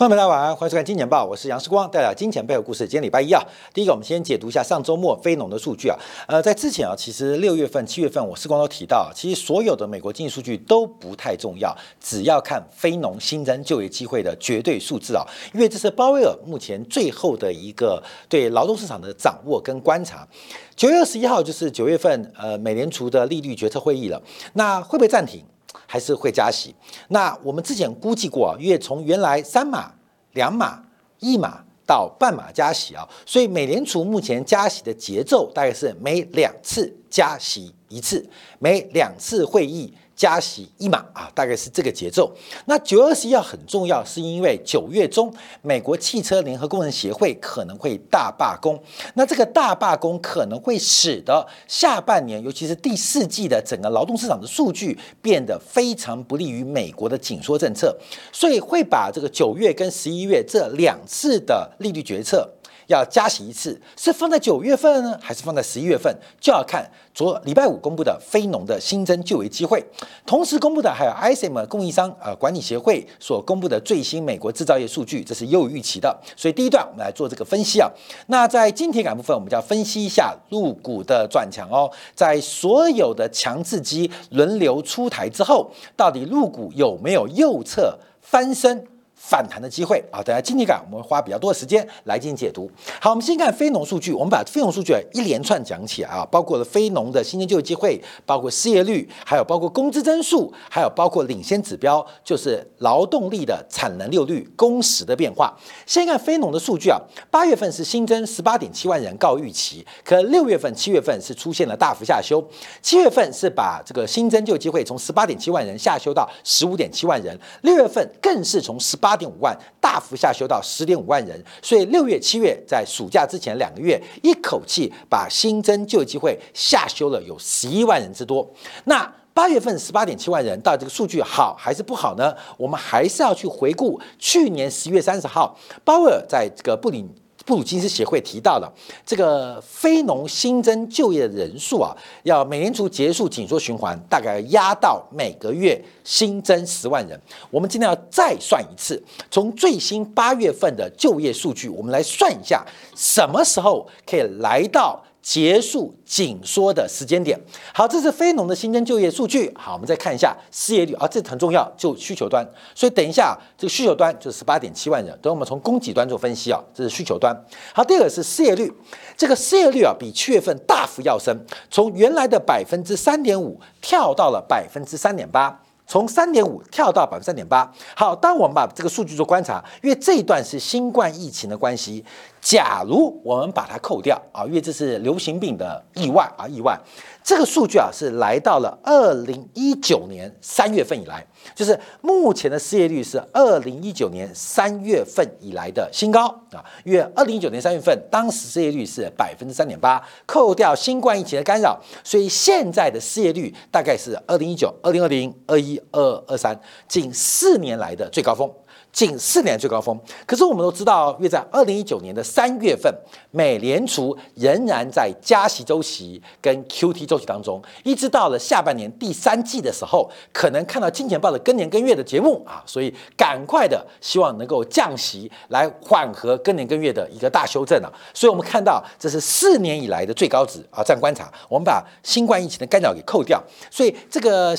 朋友们大家晚安，欢迎收看《金钱报》，我是杨世光，带来金钱背后故事。今天礼拜一啊，第一个我们先解读一下上周末非农的数据啊。呃，在之前啊，其实六月份、七月份，我世光都提到，其实所有的美国经济数据都不太重要，只要看非农新增就业机会的绝对数字啊，因为这是鲍威尔目前最后的一个对劳动市场的掌握跟观察。九月二十一号就是九月份呃美联储的利率决策会议了，那会不会暂停？还是会加息。那我们之前估计过啊，因为从原来三码、两码、一码到半码加息啊，所以美联储目前加息的节奏大概是每两次加息一次，每两次会议。加息一码啊，大概是这个节奏。那九月二十一号很重要，是因为九月中美国汽车联合工人协会可能会大罢工。那这个大罢工可能会使得下半年，尤其是第四季的整个劳动市场的数据变得非常不利于美国的紧缩政策，所以会把这个九月跟十一月这两次的利率决策。要加息一次，是放在九月份呢，还是放在十一月份？就要看昨礼拜五公布的非农的新增就业机会，同时公布的还有 ISM 供应商呃管理协会所公布的最新美国制造业数据，这是优于预期的。所以第一段我们来做这个分析啊。那在金铁杆部分，我们就要分析一下入股的转强哦。在所有的强制机轮流出台之后，到底入股有没有右侧翻身？反弹的机会啊！等下经济感，我们花比较多的时间来进行解读。好，我们先看非农数据，我们把非农数据一连串讲起来啊，包括了非农的新增就业机会，包括失业率，还有包括工资增速，还有包括领先指标，就是劳动力的产能六率、工时的变化。先看非农的数据啊，八月份是新增十八点七万人，高预期，可六月份、七月份是出现了大幅下修。七月份是把这个新增就业机会从十八点七万人下修到十五点七万人，六月份更是从十八。八点五万大幅下修到十点五万人，所以六月、七月在暑假之前两个月，一口气把新增就业机会下修了有十一万人之多。那八月份十八点七万人，到这个数据好还是不好呢？我们还是要去回顾去年十月三十号，鲍威尔在这个布林。布鲁金斯协会提到了这个非农新增就业人数啊，要美联储结束紧缩循环，大概压到每个月新增十万人。我们今天要再算一次，从最新八月份的就业数据，我们来算一下什么时候可以来到。结束紧缩的时间点。好，这是非农的新增就业数据。好，我们再看一下失业率啊，这很重要，就需求端。所以等一下，这个需求端就是十八点七万人。等我们从供给端做分析啊，这是需求端。好，第二个是失业率，这个失业率啊比七月份大幅要升，从原来的百分之三点五跳到了百分之三点八。从三点五跳到百分之三点八。好，当我们把这个数据做观察，因为这一段是新冠疫情的关系。假如我们把它扣掉啊，因为这是流行病的意外啊，意外。这个数据啊是来到了二零一九年三月份以来，就是目前的失业率是二零一九年三月份以来的新高啊。因为二零一九年三月份当时失业率是百分之三点八，扣掉新冠疫情的干扰，所以现在的失业率大概是二零一九、二零二零、二一、二二三近四年来的最高峰。近四年最高峰，可是我们都知道，约在二零一九年的三月份，美联储仍然在加息周期跟 QT 周期当中，一直到了下半年第三季的时候，可能看到金钱豹的更年更月的节目啊，所以赶快的希望能够降息来缓和更年更月的一个大修正啊，所以我们看到这是四年以来的最高值啊，这样观察，我们把新冠疫情的干扰给扣掉，所以这个。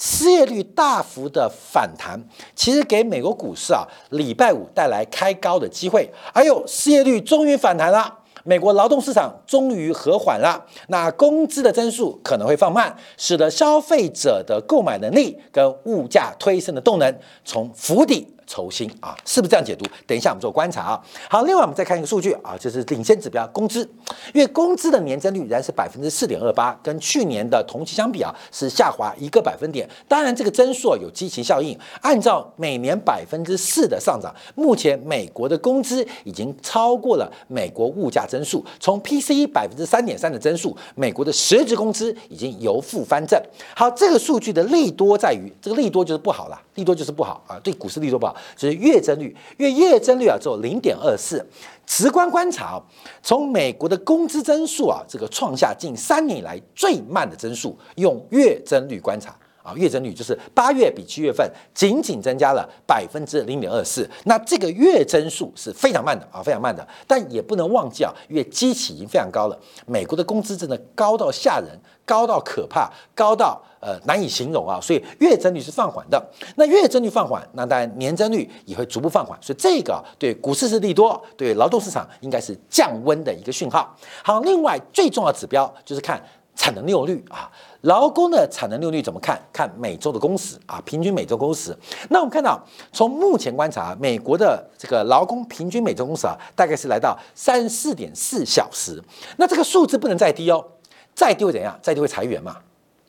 失业率大幅的反弹，其实给美国股市啊礼拜五带来开高的机会。还有，失业率终于反弹了，美国劳动市场终于和缓了，那工资的增速可能会放慢，使得消费者的购买能力跟物价推升的动能从釜底。筹薪啊，是不是这样解读？等一下我们做观察啊。好，另外我们再看一个数据啊，就是领先指标工资，因为工资的年增率仍然是百分之四点二八，跟去年的同期相比啊是下滑一个百分点。当然这个增速有基期效应，按照每年百分之四的上涨，目前美国的工资已经超过了美国物价增速。从 PCE 百分之三点三的增速，美国的实质工资已经由负翻正。好，这个数据的利多在于，这个利多就是不好了，利多就是不好啊，对股市利多不好。就是月增率，月月增率啊只有零点二四。直观观察，从美国的工资增速啊，这个创下近三年以来最慢的增速，用月增率观察啊，月增率就是八月比七月份仅仅增加了百分之零点二四，那这个月增速是非常慢的啊，非常慢的。但也不能忘记啊，因为基期已经非常高了，美国的工资真的高到吓人，高到可怕，高到呃难以形容啊，所以月增率是放缓的。那月增率放缓，那当然年增率也会逐步放缓，所以这个对股市是利多，对劳动市场应该是降温的一个讯号。好，另外最重要的指标就是看产能利用率啊。劳工的产能利用率怎么看？看每周的工时啊，平均每周工时。那我们看到，从目前观察，美国的这个劳工平均每周工时啊，大概是来到三十四点四小时。那这个数字不能再低哦，再低会怎样？再低会裁员嘛。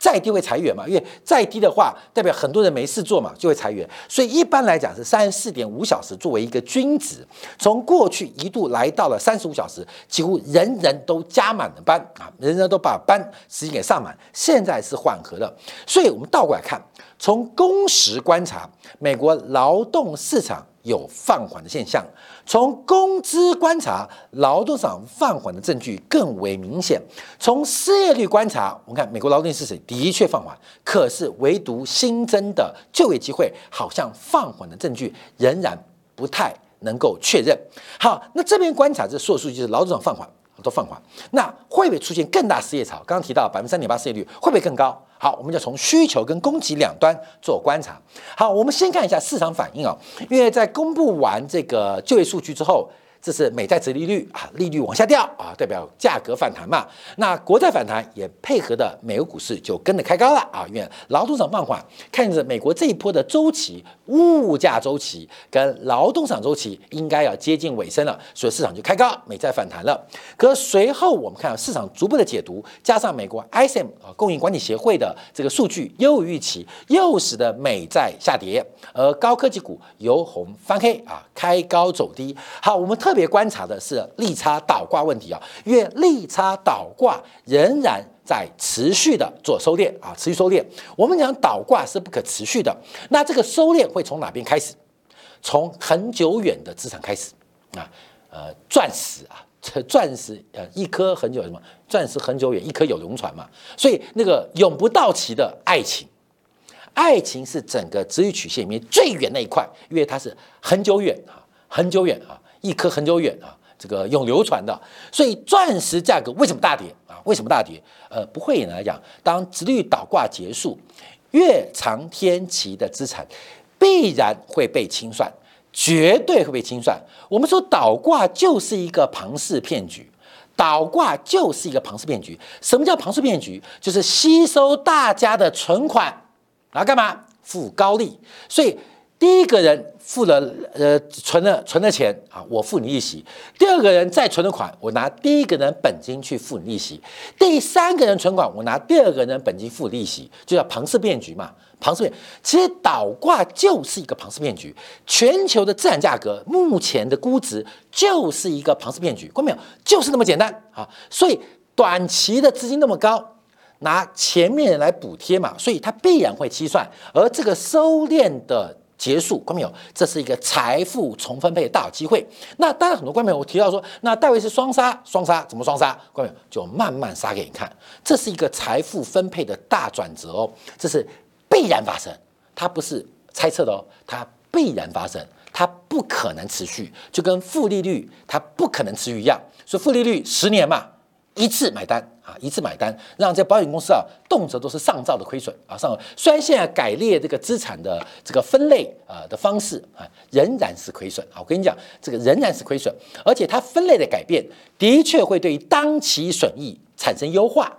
再低会裁员嘛？因为再低的话，代表很多人没事做嘛，就会裁员。所以一般来讲是三十四点五小时作为一个均值。从过去一度来到了三十五小时，几乎人人都加满了班啊，人人都把班时间给上满。现在是缓和了，所以我们倒过来看，从工时观察，美国劳动市场。有放缓的现象，从工资观察，劳动市场放缓的证据更为明显。从失业率观察，我们看美国劳动力市场的确放缓，可是唯独新增的就业机会好像放缓的证据仍然不太能够确认。好，那这边观察这所有数据是劳动市场放缓。都放缓，那会不会出现更大失业潮？刚刚提到百分之三点八失业率，会不会更高？好，我们就从需求跟供给两端做观察。好，我们先看一下市场反应啊，因为在公布完这个就业数据之后。这是美债殖利率啊，利率往下掉啊，代表价格反弹嘛。那国债反弹也配合的美国股市就跟着开高了啊，因为劳动市场放缓，看着美国这一波的周期，物价周期跟劳动市场周期应该要接近尾声了，所以市场就开高，美债反弹了。可随后我们看到市场逐步的解读，加上美国 ISM 啊供应管理协会的这个数据优于预期，又使得美债下跌，而高科技股由红翻黑啊，开高走低。好，我们特。特别观察的是利差倒挂问题啊，因为利差倒挂仍然在持续的做收敛啊，持续收敛。我们讲倒挂是不可持续的，那这个收敛会从哪边开始？从很久远的资产开始啊，呃，钻石啊，钻石呃，一颗很久什么？钻石很久远，一颗有龙船嘛，所以那个永不到期的爱情，爱情是整个值域曲线里面最远那一块，因为它是很久远啊，很久远啊。一颗很久远啊，这个永流传的，所以钻石价格为什么大跌啊？为什么大跌？呃，不会来讲，当直率倒挂结束，越长天期的资产必然会被清算，绝对会被清算。我们说倒挂就是一个庞氏骗局，倒挂就是一个庞氏骗局。什么叫庞氏骗局？就是吸收大家的存款，然后干嘛？付高利。所以第一个人。付了呃存了存了钱啊，我付你利息。第二个人再存的款，我拿第一个人本金去付你利息。第三个人存款，我拿第二个人本金付利息，就叫庞氏骗局嘛。庞氏骗，其实倒挂就是一个庞氏骗局。全球的资产价格目前的估值就是一个庞氏骗局，看到没有？就是那么简单啊。所以短期的资金那么高，拿前面人来补贴嘛，所以它必然会计算。而这个收敛的。结束，观众朋友，这是一个财富重分配的大好机会。那当然，很多观众朋友我提到说，那戴维是双杀，双杀怎么双杀？观众朋友就慢慢杀给你看，这是一个财富分配的大转折哦，这是必然发生，它不是猜测的哦，它必然发生，它不可能持续，就跟负利率它不可能持续一样。所以负利率十年嘛。一次买单啊，一次买单，让这保险公司啊，动辄都是上兆的亏损啊，上虽然现在改列这个资产的这个分类啊的方式啊，仍然是亏损啊。我跟你讲，这个仍然是亏损，而且它分类的改变的确会对当期损益产生优化，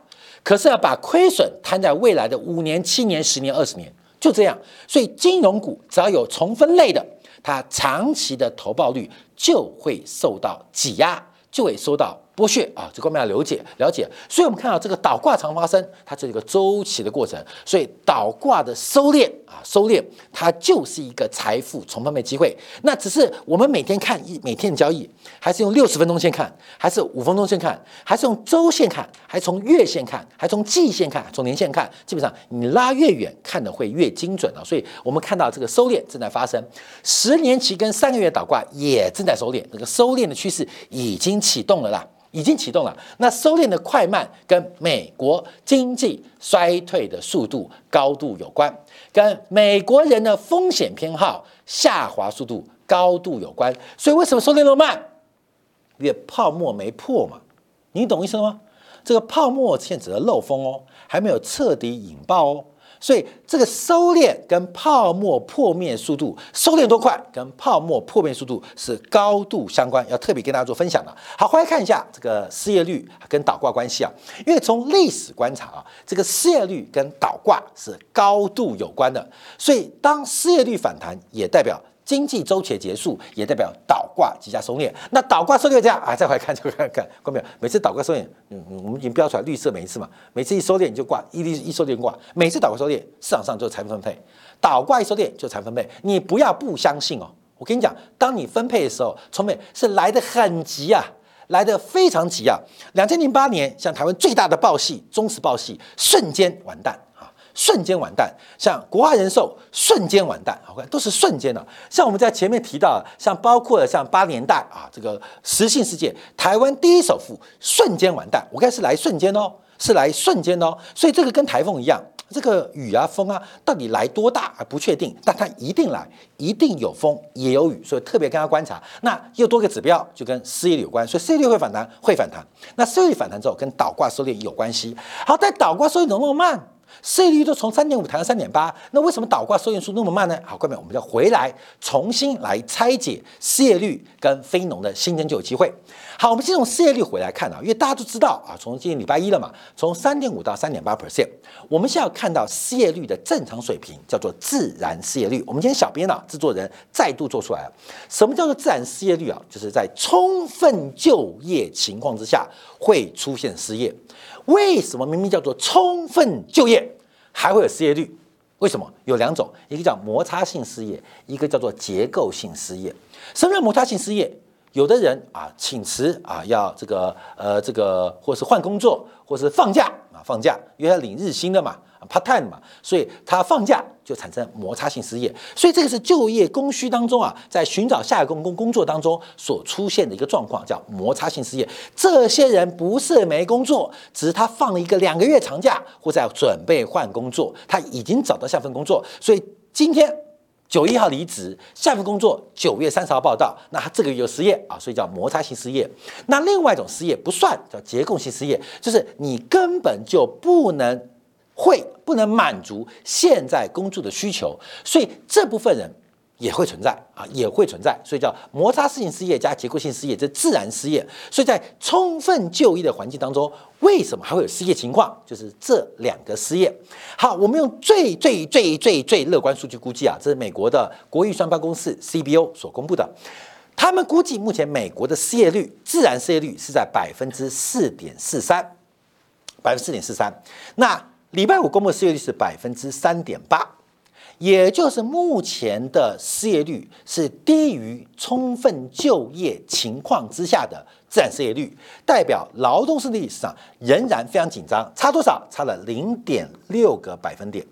可是要把亏损摊在未来的五年、七年、十年、二十年，就这样。所以金融股只要有重分类的，它长期的投报率就会受到挤压，就会受到。剥削啊，这方面要了解了解，所以我们看到这个倒挂常发生，它是一个周期的过程，所以倒挂的收敛啊，收敛它就是一个财富重分配机会。那只是我们每天看一每天的交易，还是用六十分钟线看，还是五分钟线看，还是用周线看，还从月线看，还从季线看，从年线看，基本上你拉越远看的会越精准啊。所以我们看到这个收敛正在发生，十年期跟三个月倒挂也正在收敛，这个收敛的趋势已经启动了啦。已经启动了。那收敛的快慢跟美国经济衰退的速度高度有关，跟美国人的风险偏好下滑速度高度有关。所以为什么收敛那么慢？因为泡沫没破嘛。你懂意思了吗？这个泡沫现在只是漏风哦，还没有彻底引爆哦。所以这个收敛跟泡沫破灭速度，收敛多快跟泡沫破灭速度是高度相关，要特别跟大家做分享的。好，回来看一下这个失业率跟倒挂关系啊，因为从历史观察啊，这个失业率跟倒挂是高度有关的。所以当失业率反弹，也代表。经济周期的结束，也代表倒挂即将收敛。那倒挂收敛这样啊，再回来看，再看看，看没有？每次倒挂收敛，嗯，我们已经标出来绿色每一次嘛。每次一收敛你就挂，一一收敛挂。每次倒挂收敛，市场上就财富分配。倒挂一收敛就财富分配。你不要不相信哦，我跟你讲，当你分配的时候，从美是来的很急啊，来的非常急啊。两千零八年，像台湾最大的报系中时报系，瞬间完蛋。瞬间完蛋，像国华人寿瞬间完蛋，OK，都是瞬间的。像我们在前面提到，像包括了像八年代啊，这个实信世界，台湾第一首富瞬间完蛋，我看是来瞬间哦，是来瞬间哦。所以这个跟台风一样，这个雨啊风啊，到底来多大还不确定，但它一定来，一定有风也有雨，所以特别跟他观察。那又多个指标，就跟失业率有关，所以失业率会反弹，会反弹。那失业率反弹之后，跟倒挂收敛有关系。好，但倒挂收敛怎么那么慢？失业率都从三点五谈到三点八，那为什么倒挂收益速那么慢呢？好，各位，我们要回来重新来拆解失业率跟非农的新增就有机会。好，我们先从失业率回来看啊，因为大家都知道啊，从今天礼拜一了嘛，从三点五到三点八 percent，我们现在要看到失业率的正常水平叫做自然失业率。我们今天小编啊，制作人再度做出来了，什么叫做自然失业率啊？就是在充分就业情况之下会出现失业。为什么明明叫做充分就业，还会有失业率？为什么？有两种，一个叫摩擦性失业，一个叫做结构性失业。什么叫摩擦性失业？有的人啊，请辞啊，要这个呃这个，或是换工作，或是放假啊，放假，因为要领日薪的嘛。Part time 嘛，所以他放假就产生摩擦性失业，所以这个是就业供需当中啊，在寻找下一个工工作当中所出现的一个状况，叫摩擦性失业。这些人不是没工作，只是他放了一个两个月长假，或在准备换工作，他已经找到下份工作，所以今天九一号离职，下份工作九月三十号报道，那他这个月有失业啊，所以叫摩擦性失业。那另外一种失业不算，叫结构性失业，就是你根本就不能。会不能满足现在工作的需求，所以这部分人也会存在啊，也会存在，所以叫摩擦性失业加结构性失业，这自然失业。所以在充分就业的环境当中，为什么还会有失业情况？就是这两个失业。好，我们用最最最最最乐观数据估计啊，这是美国的国预算办公室 CBO 所公布的，他们估计目前美国的失业率，自然失业率是在百分之四点四三，百分之四点四三。那礼拜五公布失业率是百分之三点八，也就是目前的失业率是低于充分就业情况之下的自然失业率，代表劳动市场仍然非常紧张。差多少？差了零点六个百分点，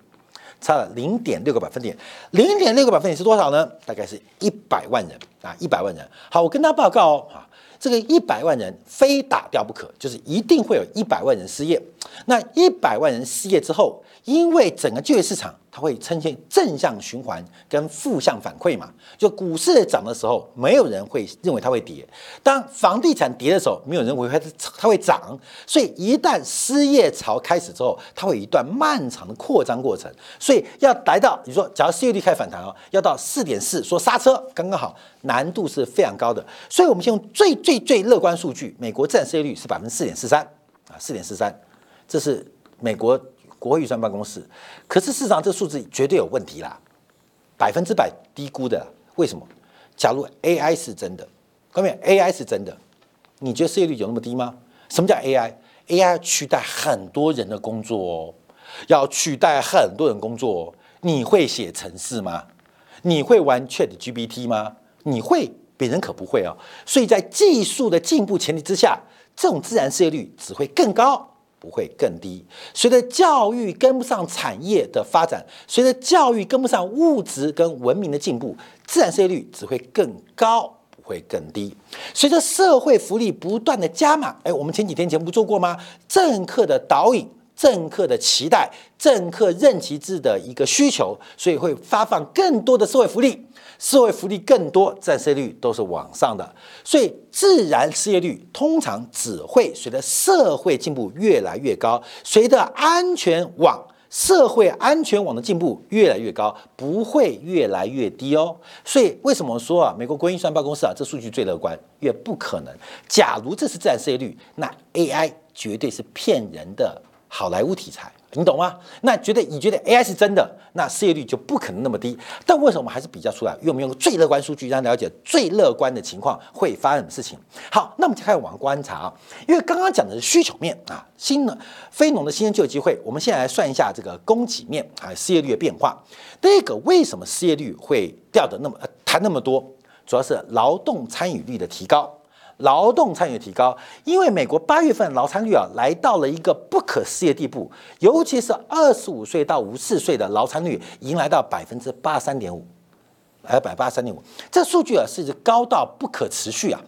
差了零点六个百分点。零点六个百分点是多少呢？大概是一百万人啊，一百万人。好，我跟他报告哦，啊，这个一百万人非打掉不可，就是一定会有一百万人失业。那一百万人失业之后，因为整个就业市场它会呈现正向循环跟负向反馈嘛，就股市涨的时候，没有人会认为它会跌；当房地产跌的时候，没有人认为它它会涨。所以一旦失业潮开始之后，它会一段漫长的扩张过程。所以要来到你说，假如失业率开始反弹哦，要到四点四，说刹车刚刚好，难度是非常高的。所以我们先用最最最乐观数据，美国占失业率是百分之四点四三啊，四点四三。这是美国国会预算办公室，可是事实上这数字绝对有问题啦，百分之百低估的。为什么？假如 AI 是真的，各位 AI 是真的，你觉得失业率有那么低吗？什么叫 AI？AI 取代很多人的工作哦，要取代很多人工作哦。你会写程式吗？你会玩 ChatGPT 吗？你会？别人可不会哦。所以在技术的进步前提之下，这种自然失业率只会更高。不会更低。随着教育跟不上产业的发展，随着教育跟不上物质跟文明的进步，自然失业率只会更高。不会更低。随着社会福利不断的加码，哎，我们前几天节目不做过吗？政客的导引。政客的期待，政客任期制的一个需求，所以会发放更多的社会福利，社会福利更多，占失业率都是往上的，所以自然失业率通常只会随着社会进步越来越高，随着安全网、社会安全网的进步越来越高，不会越来越低哦。所以为什么说啊，美国国营算办公室啊，这数据最乐观？越不可能。假如这是自然失业率，那 AI 绝对是骗人的。好莱坞题材，你懂吗？那觉得你觉得 AI 是真的，那失业率就不可能那么低。但为什么我们还是比较出来？用不用最乐观数据，让了解最乐观的情况会发生什么事情？好，那我们就开始往观察啊。因为刚刚讲的是需求面啊，新的非农的新鲜就业机会。我们现在来算一下这个供给面啊，失业率的变化。第一个，为什么失业率会掉的那么呃谈那么多？主要是劳动参与率的提高。劳动参与提高，因为美国八月份劳参率啊来到了一个不可思议的地步，尤其是二十五岁到五十四岁的劳参率迎来到百分之八十三点五，来百八十三点五，这数据啊是高到不可持续啊，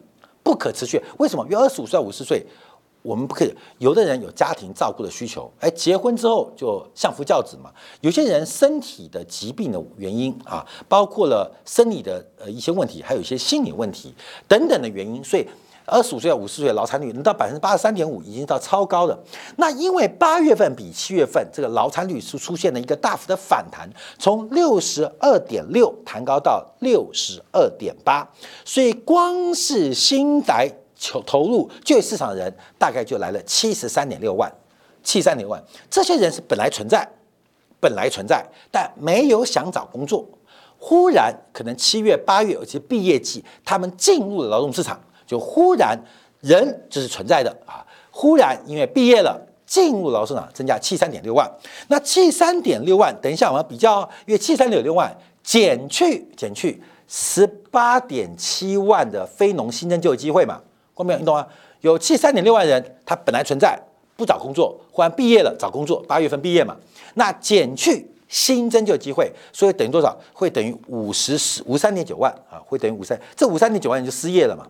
不可持续。为什么？因为二十五岁到五十岁。我们不可以，有的人有家庭照顾的需求，哎，结婚之后就相夫教子嘛。有些人身体的疾病的原因啊，包括了生理的呃一些问题，还有一些心理问题等等的原因，所以二十五岁到五十岁劳残率能到百分之八十三点五，已经到超高的。那因为八月份比七月份这个劳残率是出现了一个大幅的反弹，从六十二点六弹高到六十二点八，所以光是新来。求投入就业市场的人大概就来了七十三点六万，七十三点万，这些人是本来存在，本来存在，但没有想找工作，忽然可能七月八月，尤其毕业季，他们进入了劳动市场，就忽然人就是存在的啊，忽然因为毕业了进入劳动市场，增加七三点六万，那七三点六万，等一下我们比较，因为七三点六万减去减去十八点七万的非农新增就业机会嘛。光明，你懂吗？有七三点六万人，他本来存在不找工作，忽然毕业了找工作，八月份毕业嘛，那减去新增就有机会，所以等于多少？会等于五十十五三点九万啊，会等于五三，这五三点九万人就失业了嘛。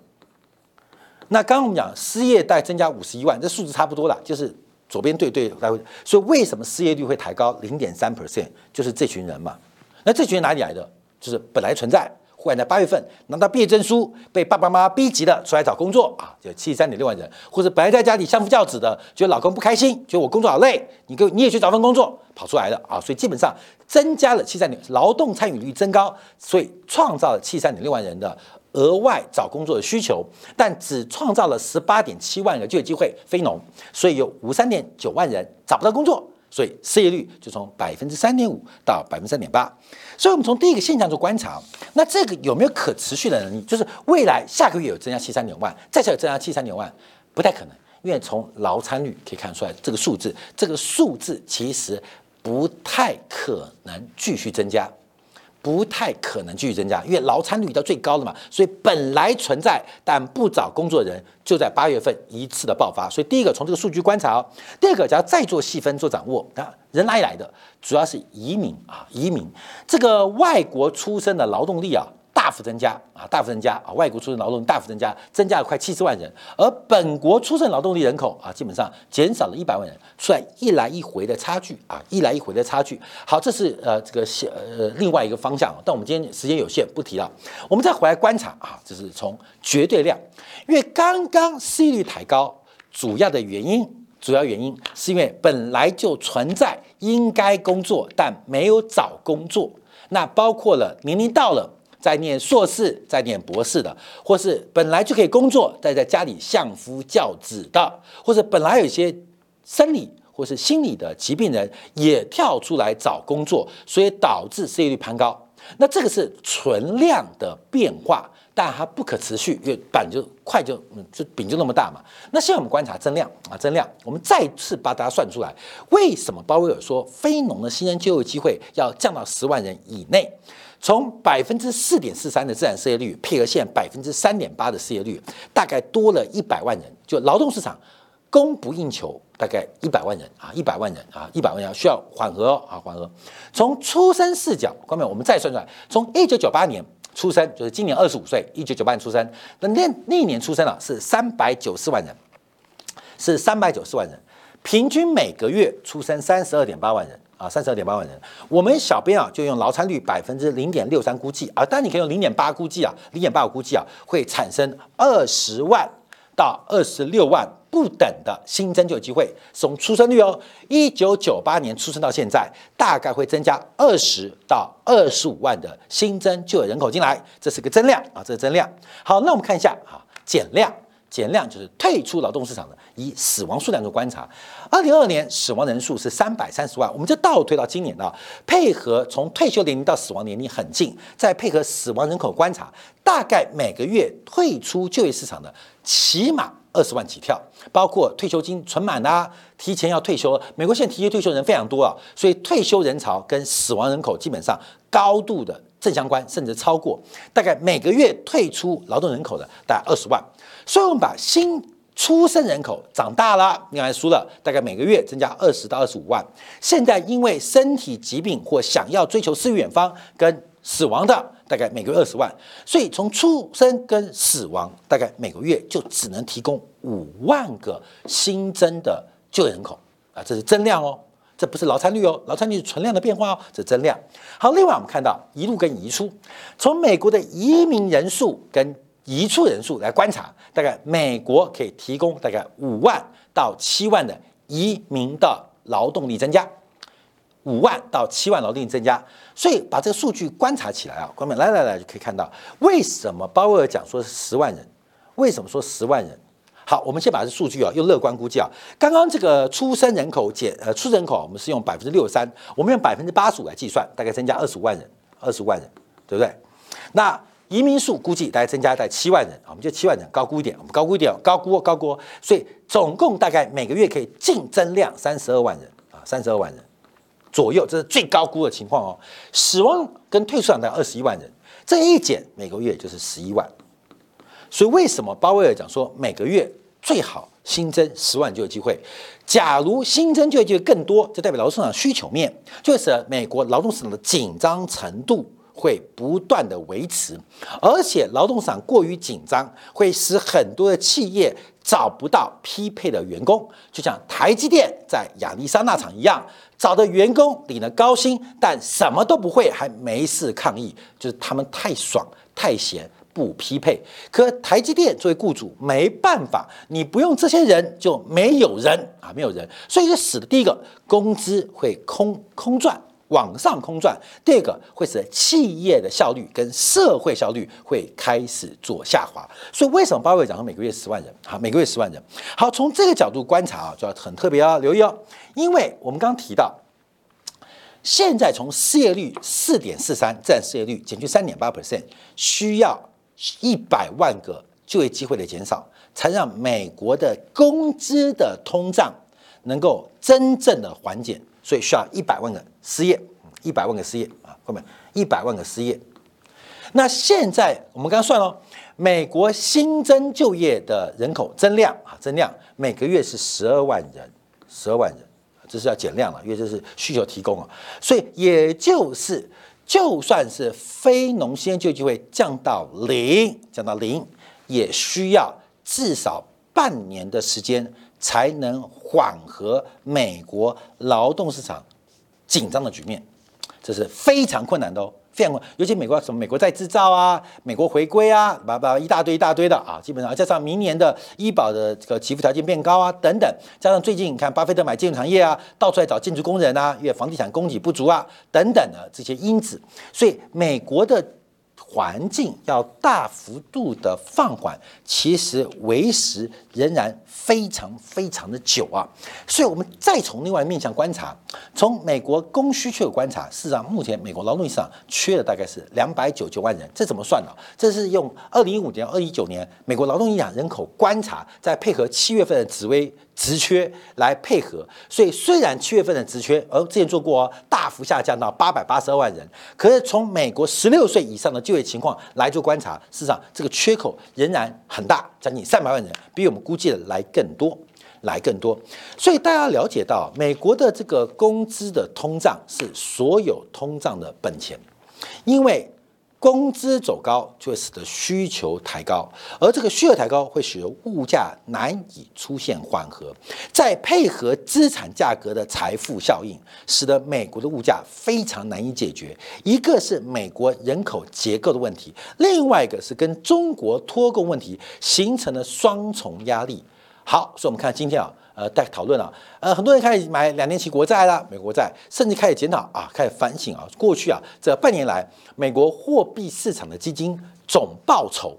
那刚刚我们讲失业概增加五十一万，这数字差不多了，就是左边对对来回，所以为什么失业率会抬高零点三 percent？就是这群人嘛。那这群人哪里来的？就是本来存在。忽然在八月份拿到毕业证书，被爸爸妈妈逼急了出来找工作啊，就七十三点六万人，或者本来在家里相夫教子的，觉得老公不开心，觉得我工作好累，你给你也去找份工作，跑出来了啊，所以基本上增加了七三点劳动参与率增高，所以创造了七三点六万人的额外找工作的需求，但只创造了十八点七万个就业机会非农，所以有五三点九万人找不到工作。所以失业率就从百分之三点五到百分之三点八，所以我们从第一个现象做观察，那这个有没有可持续的能力？就是未来下个月有增加七三点万，再下有增加七三点万，不太可能，因为从劳参率可以看出来，这个数字，这个数字其实不太可能继续增加。不太可能继续增加，因为劳参率到最高了嘛，所以本来存在但不找工作人就在八月份一次的爆发。所以第一个从这个数据观察哦，第二个只要再做细分做掌握，啊，人哪里来的？主要是移民啊，移民这个外国出生的劳动力啊。大幅增加啊，大幅增加啊，外国出生劳动力大幅增加，增加了快七十万人，而本国出生劳动力人口啊，基本上减少了一百万人，出来一来一回的差距啊，一来一回的差距。好，这是呃这个呃另外一个方向，但我们今天时间有限，不提了。我们再回来观察啊，这是从绝对量，因为刚刚失业率抬高，主要的原因，主要原因是因为本来就存在应该工作但没有找工作，那包括了年龄到了。在念硕士、在念博士的，或是本来就可以工作，但在家里相夫教子的，或者本来有一些生理或是心理的疾病人也跳出来找工作，所以导致失业率攀高。那这个是存量的变化，但它不可持续，因为板就快就就饼就那么大嘛。那现在我们观察增量啊，增量，我们再次把它算出来。为什么鲍威尔说非农的新人就业机会要降到十万人以内？从百分之四点四三的自然失业率，配合现百分之三点八的失业率，大概多了一百万人。就劳动市场供不应求，大概一百万人啊，一百万人啊，一百万人需要缓和啊，缓和。从出生视角方面，我们再算出来，从一九九八年出生，就是今年二十五岁，一九九八年出生。那那那一年出生了是三百九十万人，是三百九十万人，平均每个月出生三十二点八万人啊，三十二点八万人。我们小编啊就用劳参率百分之零点六三估计啊，当然你可以用零点八估计啊，零点八我估计啊，会产生二十万到二十六万。不等的新增就业机会，从出生率哦，一九九八年出生到现在，大概会增加二十到二十五万的新增就业人口进来，这是个增量啊，这是增量。好，那我们看一下啊，减量，减量就是退出劳动市场的，以死亡数量做观察。二零二二年死亡人数是三百三十万，我们就倒推到今年啊，配合从退休年龄到死亡年龄很近，再配合死亡人口观察，大概每个月退出就业市场的起码。二十万起跳，包括退休金存满啦，提前要退休。美国现在提前退休人非常多啊，所以退休人潮跟死亡人口基本上高度的正相关，甚至超过。大概每个月退出劳动人口的大概二十万，所以我们把新出生人口长大了，你看输了，大概每个月增加二十到二十五万。现在因为身体疾病或想要追求诗远方跟死亡的。大概每个月二十万，所以从出生跟死亡，大概每个月就只能提供五万个新增的就业人口啊，这是增量哦，这不是劳参率哦，劳参率是存量的变化哦，这是增量。好，另外我们看到移入跟移出，从美国的移民人数跟移出人数来观察，大概美国可以提供大概五万到七万的移民的劳动力增加。五万到七万劳动力增加，所以把这个数据观察起来啊，观众来来来就可以看到，为什么鲍威尔讲说是十万人？为什么说十万人？好，我们先把这数据啊用乐观估计啊，刚刚这个出生人口减呃出生人口，我们是用百分之六十三，我们用百分之八十五来计算，大概增加二十五万人，二十万人，对不对？那移民数估计大概增加在七万人，我们就七万人高估一点，我们高估一点，高估高估，所以总共大概每个月可以净增量三十二万人啊，三十二万人。左右，这是最高估的情况哦。死亡跟退出大概二十一万人，这一减每个月就是十一万。所以为什么鲍威尔讲说每个月最好新增十万就业机会？假如新增就业机会更多，就代表劳动市场需求面，就会使美国劳动市场的紧张程度会不断的维持，而且劳动市场过于紧张，会使很多的企业找不到匹配的员工，就像台积电在亚利桑那厂一样。找的员工领了高薪，但什么都不会，还没事抗议，就是他们太爽太闲不匹配。可台积电作为雇主没办法，你不用这些人就没有人啊，没有人，所以就使得第一个工资会空空转往上空转，第二个会使得企业的效率跟社会效率会开始做下滑。所以为什么巴菲特讲说每个月十万人？好，每个月十万人。好，从这个角度观察啊，就要很特别要留意哦。因为我们刚刚提到，现在从失业率四点四三，自然失业率减去三点八 percent，需要一百万个就业机会的减少，才让美国的工资的通胀能够真正的缓解，所以需要一百万个失业，一百万个失业啊，后面一百万个失业。那现在我们刚刚算了，美国新增就业的人口增量啊，增量每个月是十二万人，十二万人。这是要减量了，因为这是需求提供啊，所以也就是，就算是非农新就业机会降到零，降到零，也需要至少半年的时间才能缓和美国劳动市场紧张的局面，这是非常困难的哦。非常困难尤其美国什么美国在制造啊，美国回归啊，把把一大堆一大堆的啊，基本上加上明年的医保的这个给付条件变高啊等等，加上最近你看巴菲特买建筑行业啊，到处来找建筑工人啊，因为房地产供给不足啊等等的这些因子，所以美国的。环境要大幅度的放缓，其实为时仍然非常非常的久啊。所以，我们再从另外面向观察，从美国供需缺口观察，事实上，目前美国劳动力市场缺的大概是两百九九万人。这怎么算呢？这是用二零一五年、二一九年美国劳动力市场人口观察，再配合七月份的紫薇。职缺来配合，所以虽然七月份的职缺，而之前做过哦大幅下降到八百八十二万人，可是从美国十六岁以上的就业情况来做观察，事实上这个缺口仍然很大，将近三百万人，比我们估计的来更多，来更多。所以大家了解到，美国的这个工资的通胀是所有通胀的本钱，因为工资走高就会使得需求抬高，而这个需求抬高会使得物价难以出现缓和，再配合资产价格的财富效应，使得美国的物价非常难以解决。一个是美国人口结构的问题，另外一个是跟中国脱钩问题形成了双重压力。好，所以我们看今天啊。呃，在讨论啊，呃，很多人开始买两年期国债啦，美国债，甚至开始检讨啊，开始反省啊，过去啊这半年来，美国货币市场的基金总报酬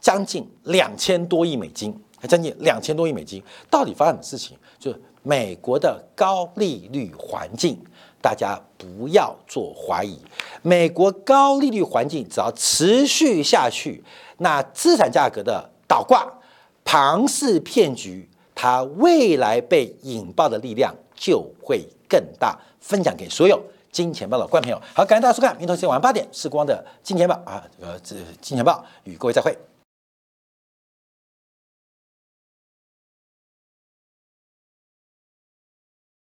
将近两千多亿美金，还将近两千多亿美金，到底发生什么事情？就是美国的高利率环境，大家不要做怀疑，美国高利率环境只要持续下去，那资产价格的倒挂、庞氏骗局。它未来被引爆的力量就会更大，分享给所有金钱豹的观众朋友。好，感谢大家收看，明天晚上八点，时光的金钱豹啊，呃，这金钱豹与各位再会。